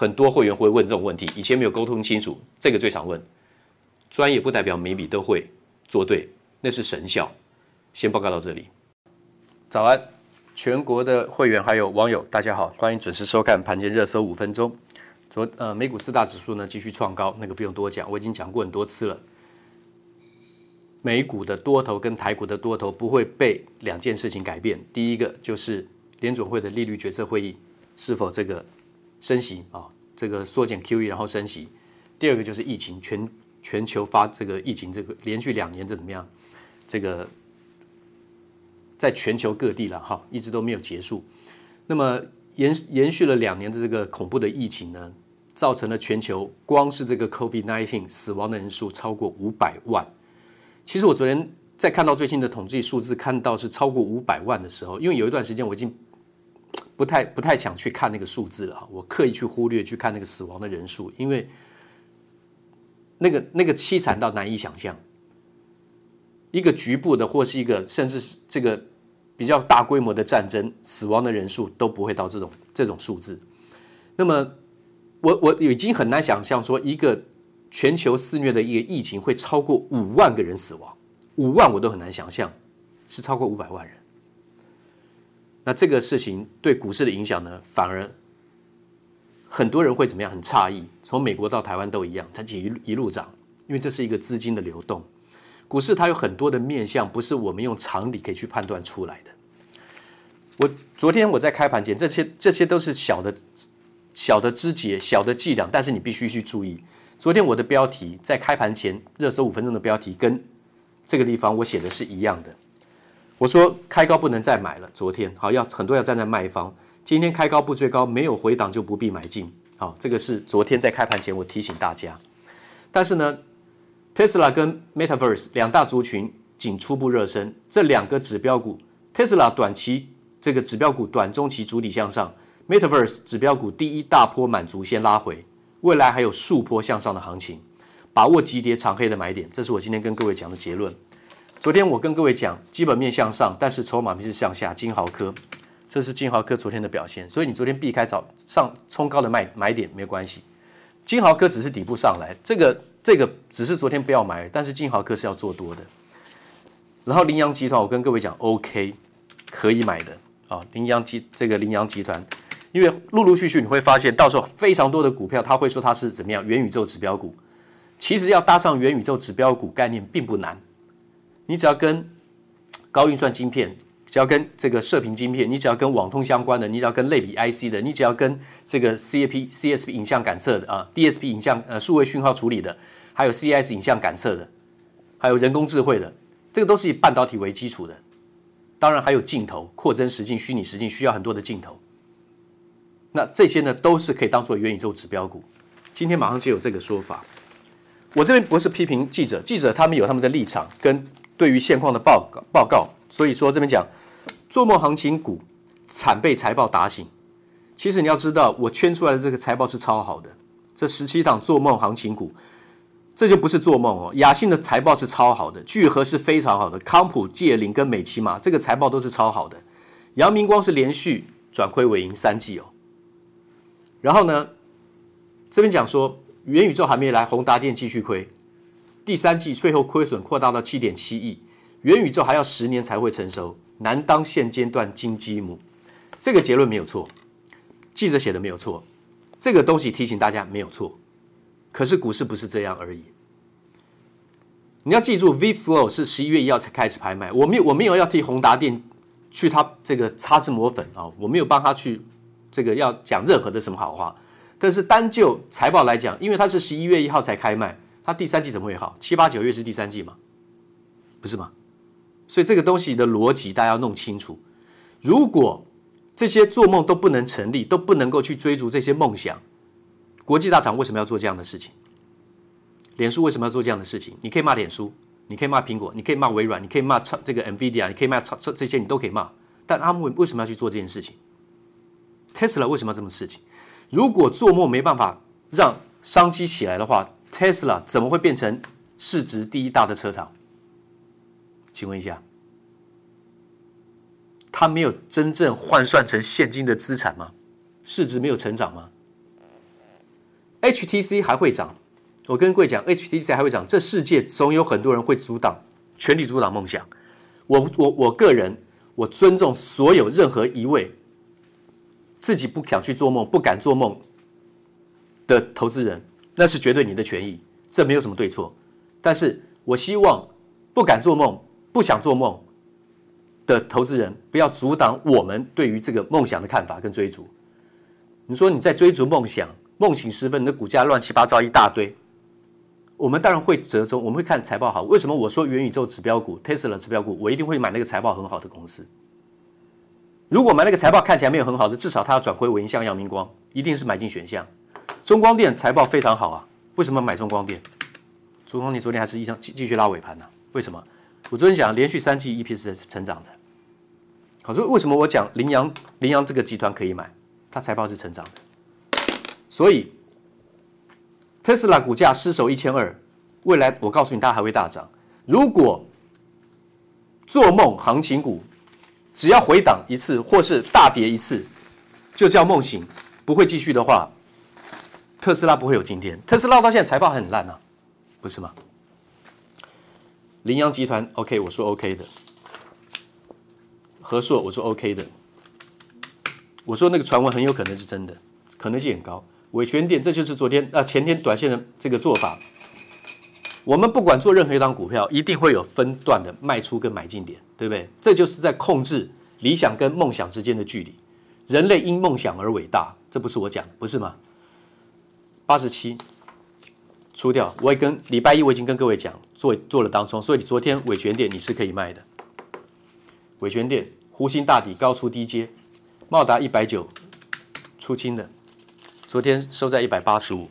很多会员会问这种问题，以前没有沟通清楚，这个最常问。专业不代表每笔都会做对，那是神效。先报告到这里。早安，全国的会员还有网友，大家好，欢迎准时收看盘前热搜五分钟。昨呃美股四大指数呢继续创高，那个不用多讲，我已经讲过很多次了。美股的多头跟台股的多头不会被两件事情改变，第一个就是联准会的利率决策会议是否这个。升息啊，这个缩减 QE，然后升息。第二个就是疫情，全全球发这个疫情，这个连续两年这怎么样？这个在全球各地了哈，一直都没有结束。那么延延续了两年的这个恐怖的疫情呢，造成了全球光是这个 COVID-19 死亡的人数超过五百万。其实我昨天在看到最新的统计数字，看到是超过五百万的时候，因为有一段时间我已经。不太不太想去看那个数字了，我刻意去忽略去看那个死亡的人数，因为那个那个凄惨到难以想象。一个局部的或是一个甚至这个比较大规模的战争，死亡的人数都不会到这种这种数字。那么我我已经很难想象说一个全球肆虐的一个疫情会超过五万个人死亡，五万我都很难想象是超过五百万人。那这个事情对股市的影响呢，反而很多人会怎么样？很诧异，从美国到台湾都一样，它一一路涨，因为这是一个资金的流动。股市它有很多的面向，不是我们用常理可以去判断出来的。我昨天我在开盘前，这些这些都是小的小的枝节、小的伎俩，但是你必须去注意。昨天我的标题在开盘前热搜五分钟的标题，跟这个地方我写的是一样的。我说开高不能再买了。昨天好，要很多要站在卖方。今天开高不追高，没有回档就不必买进。好，这个是昨天在开盘前我提醒大家。但是呢，Tesla 跟 Metaverse 两大族群仅初步热身，这两个指标股，Tesla 短期这个指标股短中期主体向上，Metaverse 指标股第一大波满足先拉回，未来还有数波向上的行情，把握急跌长黑的买点，这是我今天跟各位讲的结论。昨天我跟各位讲，基本面向上，但是筹码面是向下。金豪科，这是金豪科昨天的表现，所以你昨天避开早上冲高的卖买点没关系。金豪科只是底部上来，这个这个只是昨天不要买，但是金豪科是要做多的。然后羚羊集团，我跟各位讲，OK，可以买的啊。羚羊集这个羚羊集团，因为陆陆续续你会发现，到时候非常多的股票，他会说它是怎么样元宇宙指标股。其实要搭上元宇宙指标股概念并不难，你只要跟高运算晶片，只要跟这个射频晶片，你只要跟网通相关的，你只要跟类比 IC 的，你只要跟这个 CAP、CSP 影像感测的啊，DSP 影像呃数位讯号处理的，还有 CIS 影像感测的，还有人工智慧的。这个都是以半导体为基础的，当然还有镜头、扩增实境、虚拟实境需要很多的镜头。那这些呢，都是可以当做元宇宙指标股。今天马上就有这个说法。我这边不是批评记者，记者他们有他们的立场跟对于现况的报告报告。所以说这边讲做梦行情股惨被财报打醒。其实你要知道，我圈出来的这个财报是超好的，这十七档做梦行情股。这就不是做梦哦，雅信的财报是超好的，聚合是非常好的，康普、界霖跟美琪玛这个财报都是超好的，阳明光是连续转亏为盈三季哦。然后呢，这边讲说元宇宙还没来，宏达电继续亏，第三季税后亏损扩大到七点七亿，元宇宙还要十年才会成熟，难当现阶段金鸡母。这个结论没有错，记者写的没有错，这个东西提醒大家没有错。可是股市不是这样而已。你要记住，VFLOW 是十一月一号才开始拍卖。我没有，我没有要替宏达电去他这个擦脂抹粉啊，我没有帮他去这个要讲任何的什么好话。但是单就财报来讲，因为它是十一月一号才开卖，它第三季怎么会好？七八九月是第三季嘛，不是吗？所以这个东西的逻辑大家要弄清楚。如果这些做梦都不能成立，都不能够去追逐这些梦想。国际大厂为什么要做这样的事情？脸书为什么要做这样的事情？你可以骂脸书，你可以骂苹果，你可以骂微软，你可以骂这个 NVIDIA，你可以骂这这些，你都可以骂。但他们为什么要去做这件事情？Tesla 为什么要这么事情？如果做梦没办法让商机起来的话，Tesla 怎么会变成市值第一大的车厂？请问一下，它没有真正换算成现金的资产吗？市值没有成长吗？HTC 还会涨，我跟各位讲，HTC 还会涨，这世界总有很多人会阻挡，全力阻挡梦想。我我我个人，我尊重所有任何一位自己不想去做梦、不敢做梦的投资人，那是绝对你的权益，这没有什么对错。但是我希望不敢做梦、不想做梦的投资人，不要阻挡我们对于这个梦想的看法跟追逐。你说你在追逐梦想？梦醒时分，你的股价乱七八糟一大堆，我们当然会折中，我们会看财报好。为什么我说元宇宙指标股、Tesla 指标股，我一定会买那个财报很好的公司？如果买那个财报看起来没有很好的，至少它要转亏为盈，像阳明光，一定是买进选项。中光电财报非常好啊，为什么买中光电？中光电昨天还是一张继继续拉尾盘呢、为什么？我昨天讲连续三季 EPS 是成长的。好，所以为什么我讲羚羊羚羊这个集团可以买？它财报是成长的。所以，特斯拉股价失守一千二，未来我告诉你，它还会大涨。如果做梦行情股只要回档一次或是大跌一次，就叫梦醒，不会继续的话，特斯拉不会有今天。特斯拉到现在财报还很烂啊，不是吗？羚羊集团 OK，我说 OK 的。和硕我说 OK 的。我说那个传闻很有可能是真的，可能性很高。伟诠电，这就是昨天啊前天短线的这个做法。我们不管做任何一档股票，一定会有分段的卖出跟买进点，对不对？这就是在控制理想跟梦想之间的距离。人类因梦想而伟大，这不是我讲，不是吗？八十七出掉，我也跟礼拜一我已经跟各位讲，做做了当冲，所以昨天伟诠电你是可以卖的。伟诠电弧形大底高出低接，茂达一百九出清的。昨天收在一百八十五，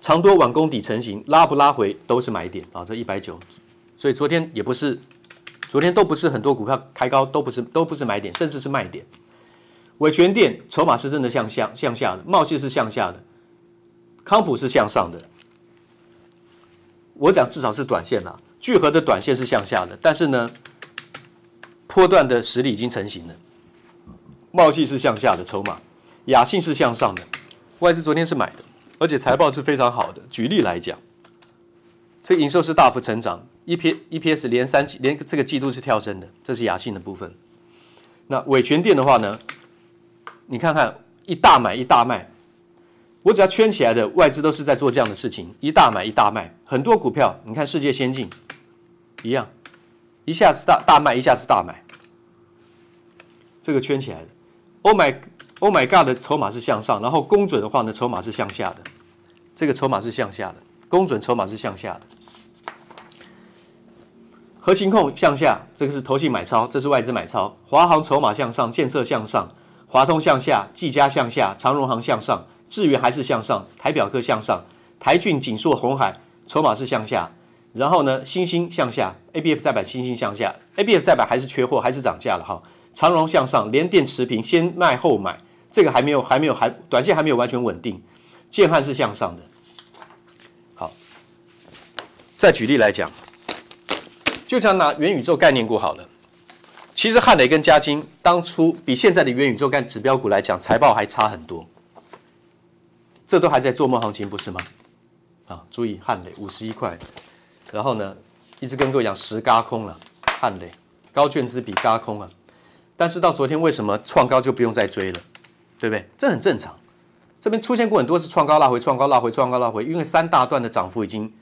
长多晚攻底成型，拉不拉回都是买点啊！这一百九，所以昨天也不是，昨天都不是很多股票开高，都不是都不是买点，甚至是卖点。伟诠电筹码是真的向下向下的，茂矽是向下的，康普是向上的。我讲至少是短线啦，聚合的短线是向下的，但是呢，波段的实力已经成型了。茂矽是向下的筹码，雅信是向上的，外资昨天是买的，而且财报是非常好的。举例来讲，这营收是大幅成长，EP EPS 连三季连这个季度是跳升的，这是雅信的部分。那伟诠电的话呢，你看看一大买一大卖，我只要圈起来的外资都是在做这样的事情，一大买一大卖，很多股票你看世界先进一样，一下子大大卖，一下子大买，这个圈起来的。Oh my, Oh my God 的筹码是向上，然后公准的话呢，筹码是向下的。这个筹码是向下的，公准筹码是向下的。核心控向下，这个是投信买超，这是外资买超。华航筹码向上，建设向上，华通向下，技嘉向下，长荣航向上，智源还是向上，台表科向上，台郡、景硕、红海筹码是向下。然后呢，新兴向下，ABF 载板新兴向下，ABF 载板还是缺货，还是涨价了哈。长荣向上，联电持平，先卖后买，这个还没有，还没有，还短线还没有完全稳定。建汉是向上的。好，再举例来讲，就像拿元宇宙概念股好了。其实汉磊跟嘉晶当初比现在的元宇宙干指标股来讲，财报还差很多。这都还在做梦行情，不是吗？啊，注意汉磊五十一块，然后呢，一直跟各位讲十嘎空了，汉磊高券资比嘎空了。但是到昨天为什么创高就不用再追了，对不对？这很正常。这边出现过很多次创高拉回、创高拉回、创高拉回，因为三大段的涨幅已经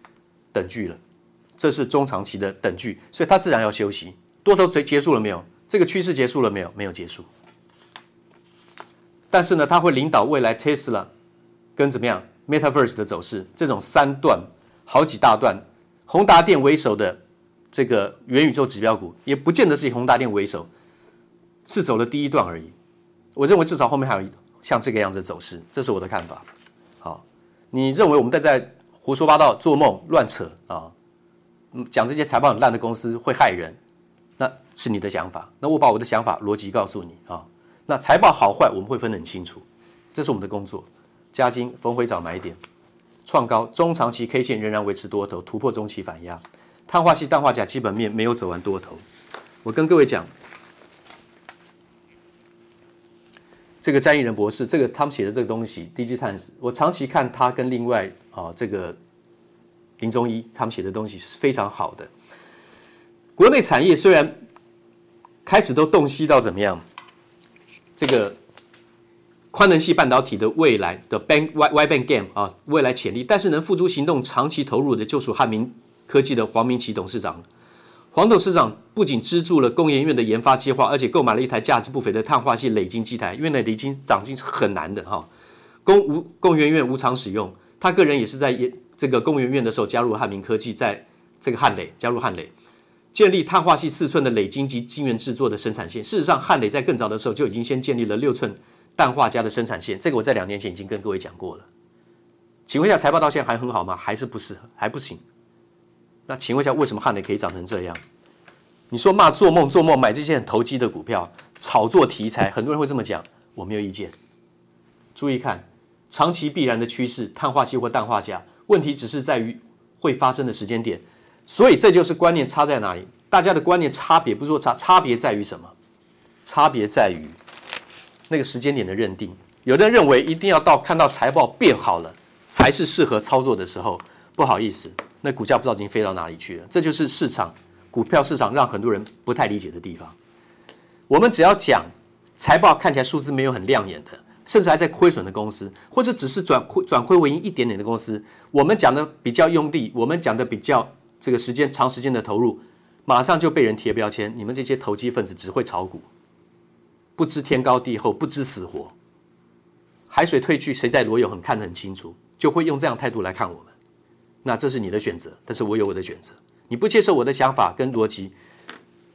等距了，这是中长期的等距，所以它自然要休息。多头结结束了没有？这个趋势结束了没有？没有结束。但是呢，它会领导未来 Tesla 跟怎么样 Metaverse 的走势，这种三段好几大段，宏达电为首的这个元宇宙指标股，也不见得是以宏达电为首。是走了第一段而已，我认为至少后面还有像这个样子的走势，这是我的看法。好，你认为我们在在胡说八道、做梦、乱扯啊？讲这些财报很烂的公司会害人，那是你的想法。那我把我的想法逻辑告诉你啊。那财报好坏我们会分得很清楚，这是我们的工作。嘉晶逢回找买点，创高，中长期 K 线仍然维持多头，突破中期反压。碳化矽、氮化钾基本面没有走完多头。我跟各位讲。这个詹义仁博士，这个他们写的这个东西，DG 碳我长期看他跟另外啊这个林中一他们写的东西是非常好的。国内产业虽然开始都洞悉到怎么样，这个宽能系半导体的未来的 Bank Wide Band game 啊未来潜力，但是能付诸行动、长期投入的，就属汉明科技的黄明奇董事长。黄董事长不仅资助了工研院的研发计划，而且购买了一台价值不菲的碳化系磊晶机台，因为那磊晶长晶是很难的哈。工无工研院无偿使用，他个人也是在研这个工研院的时候加入汉明科技，在这个汉磊加入汉磊，建立碳化矽四寸的磊晶及晶圆制作的生产线。事实上，汉磊在更早的时候就已经先建立了六寸氮化镓的生产线，这个我在两年前已经跟各位讲过了。请问一下，财报到现在还很好吗？还是不是？还不行？那请问一下，为什么汉磊可以涨成这样？你说骂做梦做梦买这些很投机的股票，炒作题材，很多人会这么讲，我没有意见。注意看，长期必然的趋势，碳化矽或氮化镓，问题只是在于会发生的时间点。所以这就是观念差在哪里？大家的观念差别不是说差，差别在于什么？差别在于那个时间点的认定。有的人认为一定要到看到财报变好了，才是适合操作的时候。不好意思。那股价不知道已经飞到哪里去了，这就是市场股票市场让很多人不太理解的地方。我们只要讲财报看起来数字没有很亮眼的，甚至还在亏损的公司，或者只是转亏转亏为盈一点点的公司，我们讲的比较用力，我们讲的比较这个时间长时间的投入，马上就被人贴标签，你们这些投机分子只会炒股，不知天高地厚，不知死活，海水退去谁在裸泳很看得很清楚，就会用这样态度来看我们。那这是你的选择，但是我有我的选择。你不接受我的想法跟逻辑，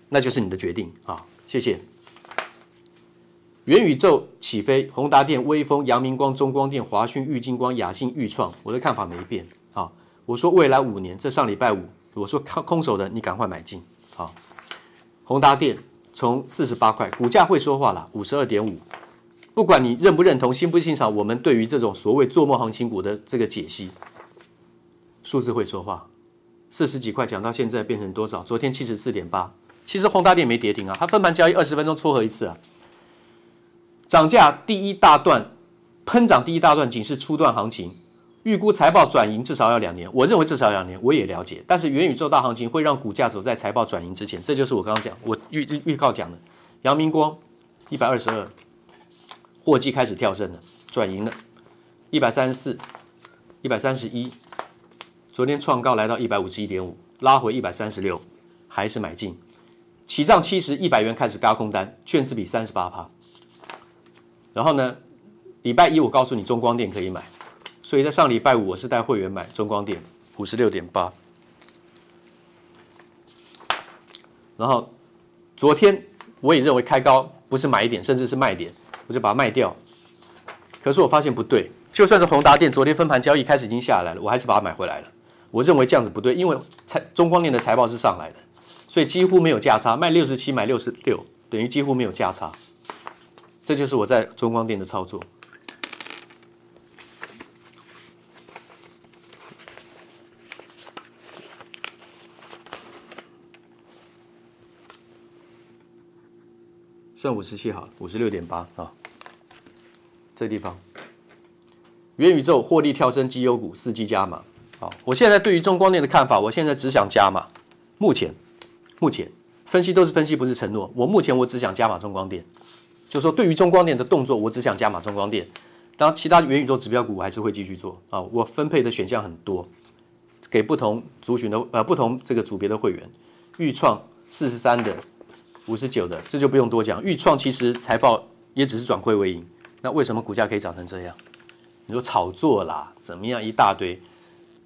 那就是你的决定啊！谢谢。元宇宙起飞，宏达电、威锋、阳明光、中光电、华讯、玉晶光、亚信、钰创，我的看法没变啊！我说未来五年，这上礼拜五我说空空手的，你赶快买进好！宏达电从四十八块，股价会说话了，五十二点五。不管你认不认同、欣不欣赏，我们对于这种所谓做梦行情股的这个解析。数字会说话，四十几块讲到现在变成多少？昨天七十四点八。其实宏达电没跌停啊，它分盘交易二十分钟撮合一次啊。涨价第一大段喷涨第一大段仅是初段行情，预估财报转盈至少要两年。我认为至少两年，我也了解。但是元宇宙大行情会让股价走在财报转盈之前，这就是我刚刚讲我预预告讲的。阳明光一百二十二，货季开始跳升了，转盈了，一百三十四，一百三十一，昨天创高来到一百五十一点五，拉回一百三十六，还是买进。起涨七十一百元开始轧空单，券资比三十八趴。然后呢，礼拜一我告诉你中光电可以买，所以在上礼拜五我是带会员买中光电五十六点八。然后昨天。我也认为开高不是买点，甚至是卖点，我就把它卖掉。可是我发现不对，就算是宏达电昨天分盘交易开始已经下来了，我还是把它买回来了。我认为这样子不对，因为财中光电的财报是上来的，所以几乎没有价差，卖六十七买六十六，等于几乎没有价差。这就是我在中光电的操作。算五十七好了，五十六点八啊，这个地方，元宇宙获利跳升绩优股伺机加码。好，我现在对于中光电的看法，我现在只想加码。目前，目前分析都是分析，不是承诺。我目前我只想加码中光电，就说对于中光电的动作，我只想加码中光电。当然，其他元宇宙指标股我还是会继续做啊。我分配的选项很多，给不同族群的呃不同这个组别的会员，预创四十三的。五十九的，这就不用多讲。钰创其实财报也只是转亏为盈，那为什么股价可以涨成这样？你说炒作啦，怎么样一大堆？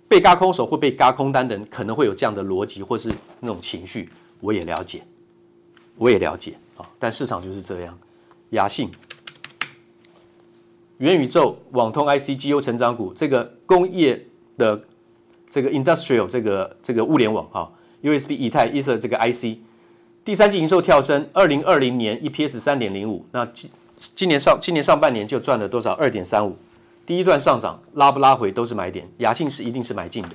被嘎空手或被嘎空单的人可能会有这样的逻辑或是那种情绪，我也了解，我也了解啊。但市场就是这样。亚信、元宇宙、网通 IC、绩优成长股，这个工业的这个 industrial 这个这个物联网啊，USB、以太、Ether 这个 IC。第三季营收跳升，二零二零年 EPS 三点零五，那今今年上今年上半年就赚了多少？二点三五。第一段上涨拉不拉回都是买点，亚信是一定是买进的。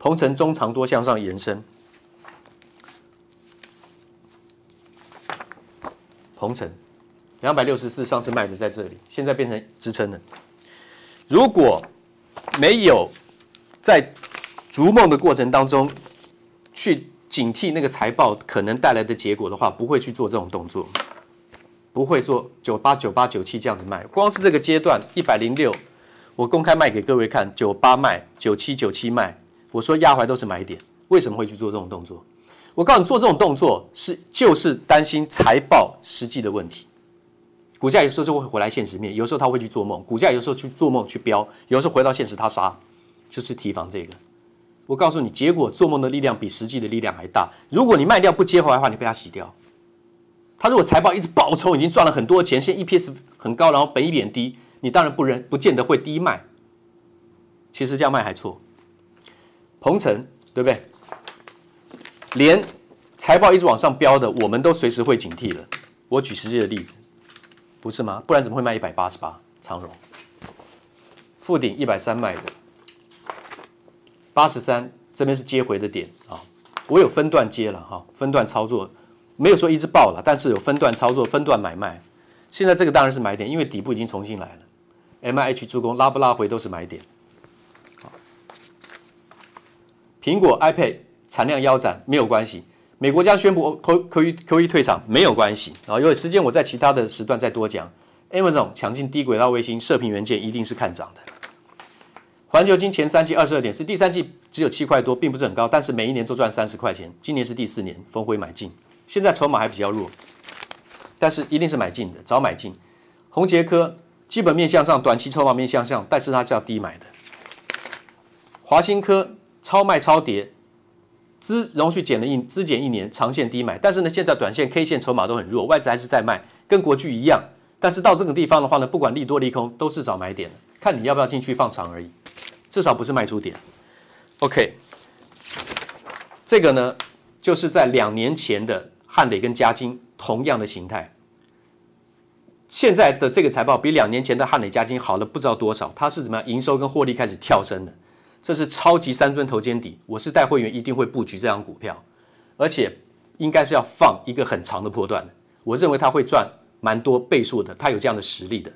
鹏程中长多向上延伸，鹏程两百六十四上次卖的在这里，现在变成支撑了。如果没有在逐梦的过程当中去。警惕那个财报可能带来的结果的话，不会去做这种动作，不会做九八九八九七这样子卖。光是这个阶段一百零六，我公开卖给各位看，九八卖，九七九七卖。我说压怀都是买点，为什么会去做这种动作？我告诉你，做这种动作是就是担心财报实际的问题。股价有时候就会回来现实面，有时候他会去做梦，股价有时候去做梦去飙，有时候回到现实他杀，就是提防这个。我告诉你，结果做梦的力量比实际的力量还大。如果你卖掉不接回来的话，你被他洗掉。他如果财报一直爆冲，已经赚了很多钱，现在 EPS 很高，然后本益比低，你当然不认，不见得会低卖。其实这样卖还错。鹏程对不对？连财报一直往上飙的，我们都随时会警惕的。我举实际的例子，不是吗？不然怎么会卖一百八十八？长荣、富鼎一百三卖的。八十三这边是接回的点啊，我有分段接了哈，分段操作，没有说一直爆了，但是有分段操作、分段买卖。现在这个当然是买点，因为底部已经重新来了。M I H 助攻拉不拉回都是买点。好苹果 iPad 产量腰斩没有关系，美国将宣布 Q Q Q E 退场没有关系啊。有时间我在其他的时段再多讲。Amazon 抢进低轨道卫星射频元件一定是看涨的。环球金前三季二十二点四，第三季只有七块多，并不是很高，但是每一年都赚三十块钱。今年是第四年，逢回买进。现在筹码还比较弱，但是一定是买进的，早买进。宏捷科基本面向上，短期筹码面向上，但是它是要低买的。华新科超卖超跌，资容许减了一资减一年，长线低买。但是呢，现在短线 K 线筹码都很弱，外资还是在卖，跟国巨一样。但是到这个地方的话呢，不管利多利空，都是找买点的，看你要不要进去放长而已。至少不是卖出点，OK，这个呢，就是在两年前的汉磊跟嘉金同样的形态。现在的这个财报比两年前的汉磊、嘉金好了不知道多少，它是怎么样？营收跟获利开始跳升的，这是超级三尊头肩底，我是带会员一定会布局这张股票，而且应该是要放一个很长的波段的。我认为它会赚蛮多倍数的，它有这样的实力的。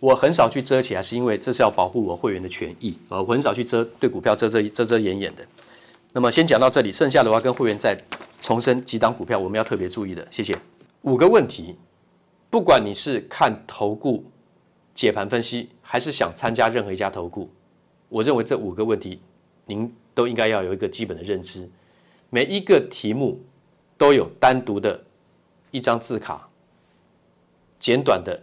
我很少去遮起来，是因为这是要保护我会员的权益，呃，我很少去遮对股票遮遮遮遮掩掩的。那么先讲到这里，剩下的话跟会员再重申几档股票我们要特别注意的，谢谢。五个问题，不管你是看投顾解盘分析，还是想参加任何一家投顾，我认为这五个问题您都应该要有一个基本的认知。每一个题目都有单独的一张字卡，简短的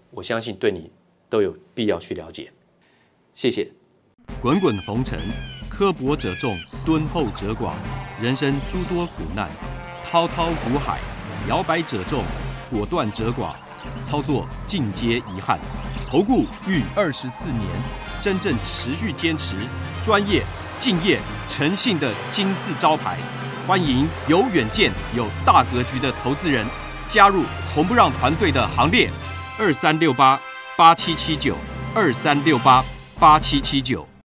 我相信对你都有必要去了解。谢谢。滚滚红尘。刻薄者众，敦厚者寡；人生诸多苦难，滔滔苦海，摇摆者众，果断者寡。操作尽皆遗憾。投顾逾二十四年，真正持续坚持、专业、敬业、诚信的金字招牌。欢迎有远见、有大格局的投资人加入红不让团队的行列。二三六八八七七九，二三六八八七七九。